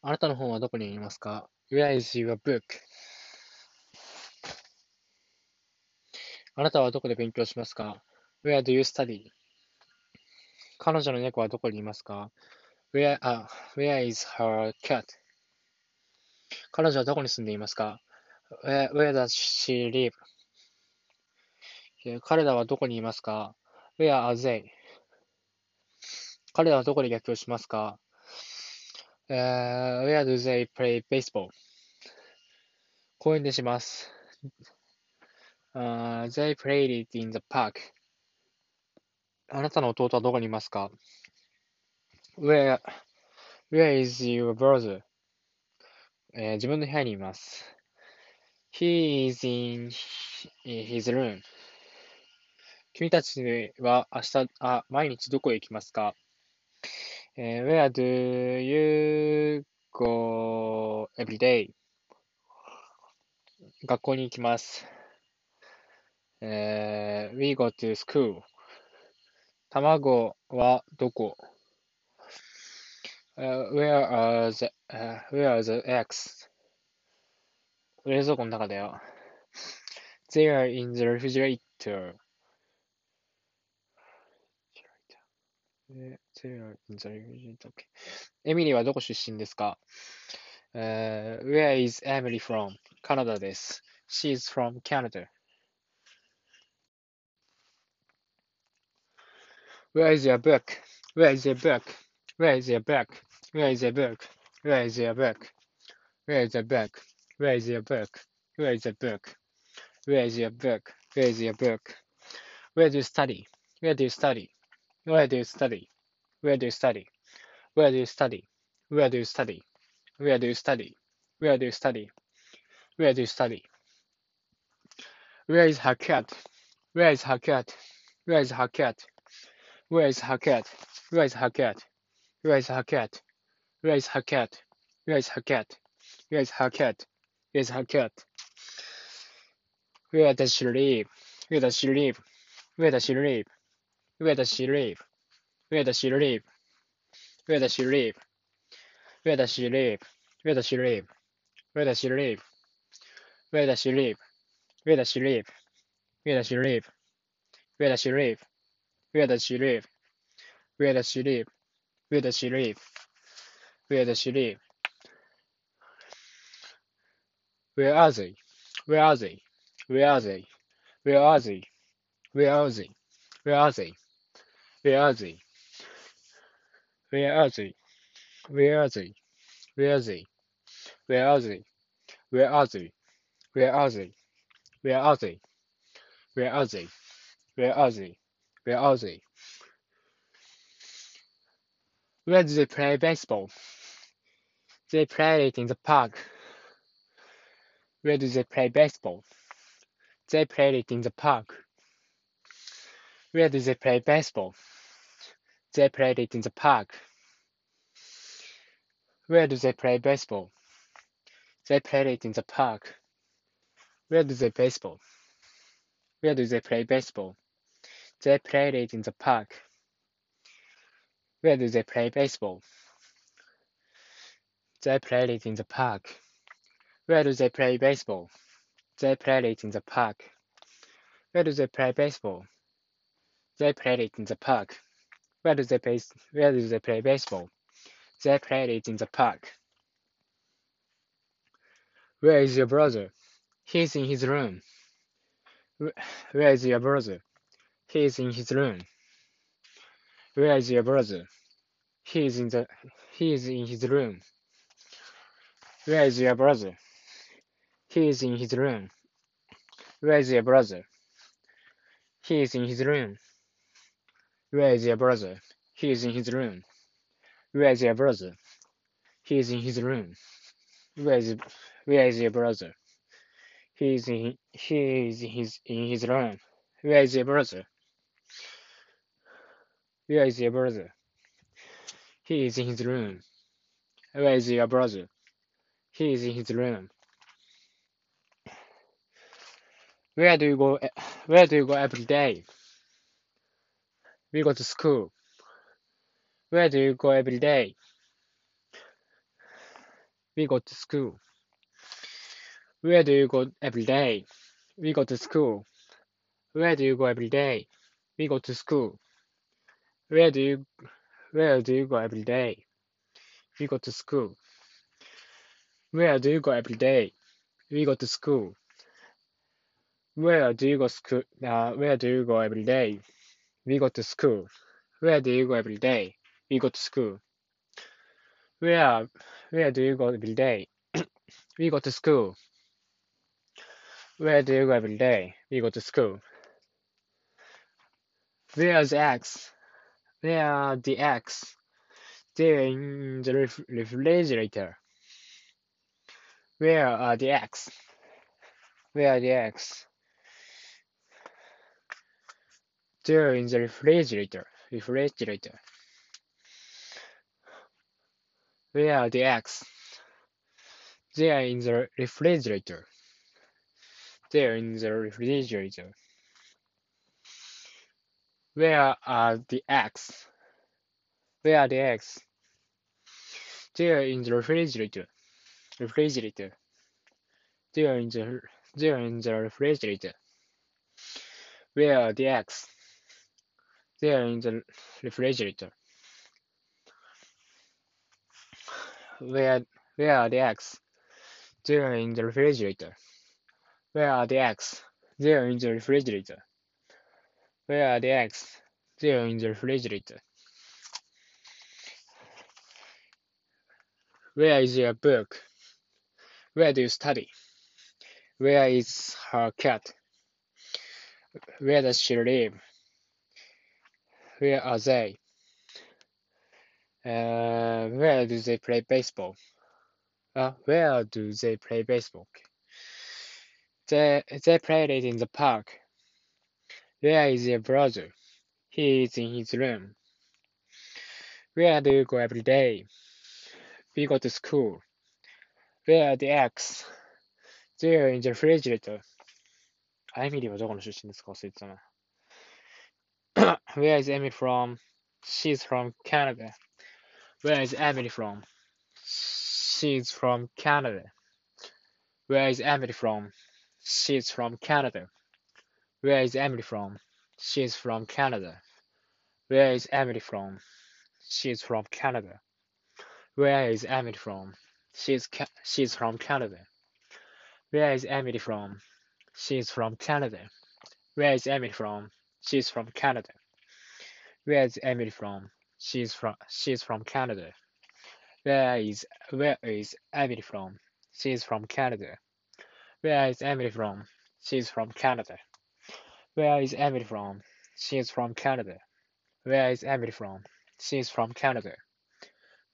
あなたの本はどこにありますか ?Where is your book? あなたはどこで勉強しますか ?Where do you study? 彼女の猫はどこにいますか Where, uh, where is her cat? 彼女はどこに住んでいますか Where, where does she live? 彼らはどこにいますか ?Where are they? 彼らはどこで野球をしますか、uh, ?Where do they play baseball? 公園でします。Uh, they played it in the park. あなたの弟はどこにいますか ?Where, where is your brother? えー、自分の部屋にいます。He is in his room. 君たちは明日、あ、毎日どこへ行きますか、えー、?Where do you go every day? 学校に行きます。えー、We go to school. 卵はどこ、uh, ?Where are the,、uh, where are the eggs? 冷蔵庫の中だよ。They are in the refrigerator. エミリーはどこ出身ですか、uh, ?Where is Emily from? カナダです。She is from Canada. Where is your book? Where is your book? Where is your book? Where is your book? Where is your book? Where is your book? Where is your book? Where is your book? Where is your book? Where is your book? Where do you study? Where do you study? Where do you study? Where do you study? Where do you study? Where do you study? Where do you study? Where do you study? Where do you study? Where is her cat? Where is her cat? Where is her cat? Where is her cat? Where is her cat? Where is her cat? Where is her cat? Where is her cat? Where is her cat? Where is her cat? Where does she live? Where does she live? Where does she live? Where does she live? Where does she live? Where does she live? Where does she live? Where does she live? Where does she live? Where does she live? Where does she live? Where does she live? Where does she live? Where does she live? Where does she live? Where does she live? Where does she live? Where are they? Where are they? Where are they? Where are they? Where are they? Where are they? Where are they? Where are they? Where are they? Where are they? Where are they? Where are they? Where are they? Where are they? Where are they? Where are they? Where are they? Where do they play baseball? They play it in the park. Where do they play baseball? They play it in the park. Where do they play baseball? They played it in the park. Where do they play baseball? They played it in the park. Where do they baseball? Where do they play baseball? They played it in the park. Where do they play baseball? They played it in the park. Where do they play baseball? They played it in the park. Where do they play baseball? They played it in the park. Where do they play? Where do they play baseball? They played it in the park. Where is your brother? He's in his room. Where is your brother? He is in his room. Where is your brother? He is in the he is in his room. Where is your brother? He is in his room. Where is your brother? He is in his room. Where is your brother? He is in his room. Where is your brother? He is in his room. Where is where is your brother? He is in he is in his in his room. Where is your brother? Where is your brother? He is in his room. Where is your brother? He is in his room. Where do you go? Eh, where do you go every day? We go to school. Where do you go every day? We go to school. Where do you go every day? We go to school. Where do you go every day? We go to school. Where do you Where do you go every day? We go to school. Where do you go every day? We go to school. Where do you go school? Uh, where do you go every day? We go to school. Where do you go every day? We go to school. Where Where do you go every day? we go to school. Where do you go every day? We go to school. Where's the X? Where are the eggs? They're in the ref refrigerator. Where are the eggs? Where are the eggs? They're in the refrigerator. Refrigerator. Where are the eggs? They are in the refrigerator. They are in the refrigerator. Where are the eggs? Where are the eggs? They are in the refrigerator. Refrigerator. They are in the they are in the refrigerator. Where are the eggs? They are in the refrigerator. Where where are the eggs? They are in the refrigerator. Where are the eggs? They are in the refrigerator. Where are the eggs? They are in the refrigerator. Where is your book? Where do you study? Where is her cat? Where does she live? Where are they? Uh, where do they play baseball? Uh, where do they play baseball? They, they played it in the park. Where is your brother? He is in his room. Where do you go every day? We go to school. Where are the eggs? They're in the refrigerator. あエミリーはどこの出身ですか忘れてたな。 Where is Emily from? She's from Canada. Where is Emily from? She's from Canada. Where is Emily from? She's from Canada. Where is Emily from? She's from Canada. Where is Emily from? She's from Canada. Where is Emily from? She's ca she's from Canada. Where is Emily from? She's from Canada. Where is Emily from? She's from Canada. Where is Emily from? She's from she's from Canada. Where is where is Emily from? She's from Canada. Where is Emily from? She's from Canada. Where is Emily from? She's from Canada. Where is Emily from? She's from Canada.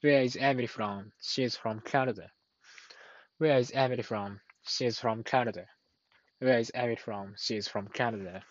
Where is Emily from? She's from Canada. Where is Emily from? She's from Canada. Where is Emily from? She's from Canada.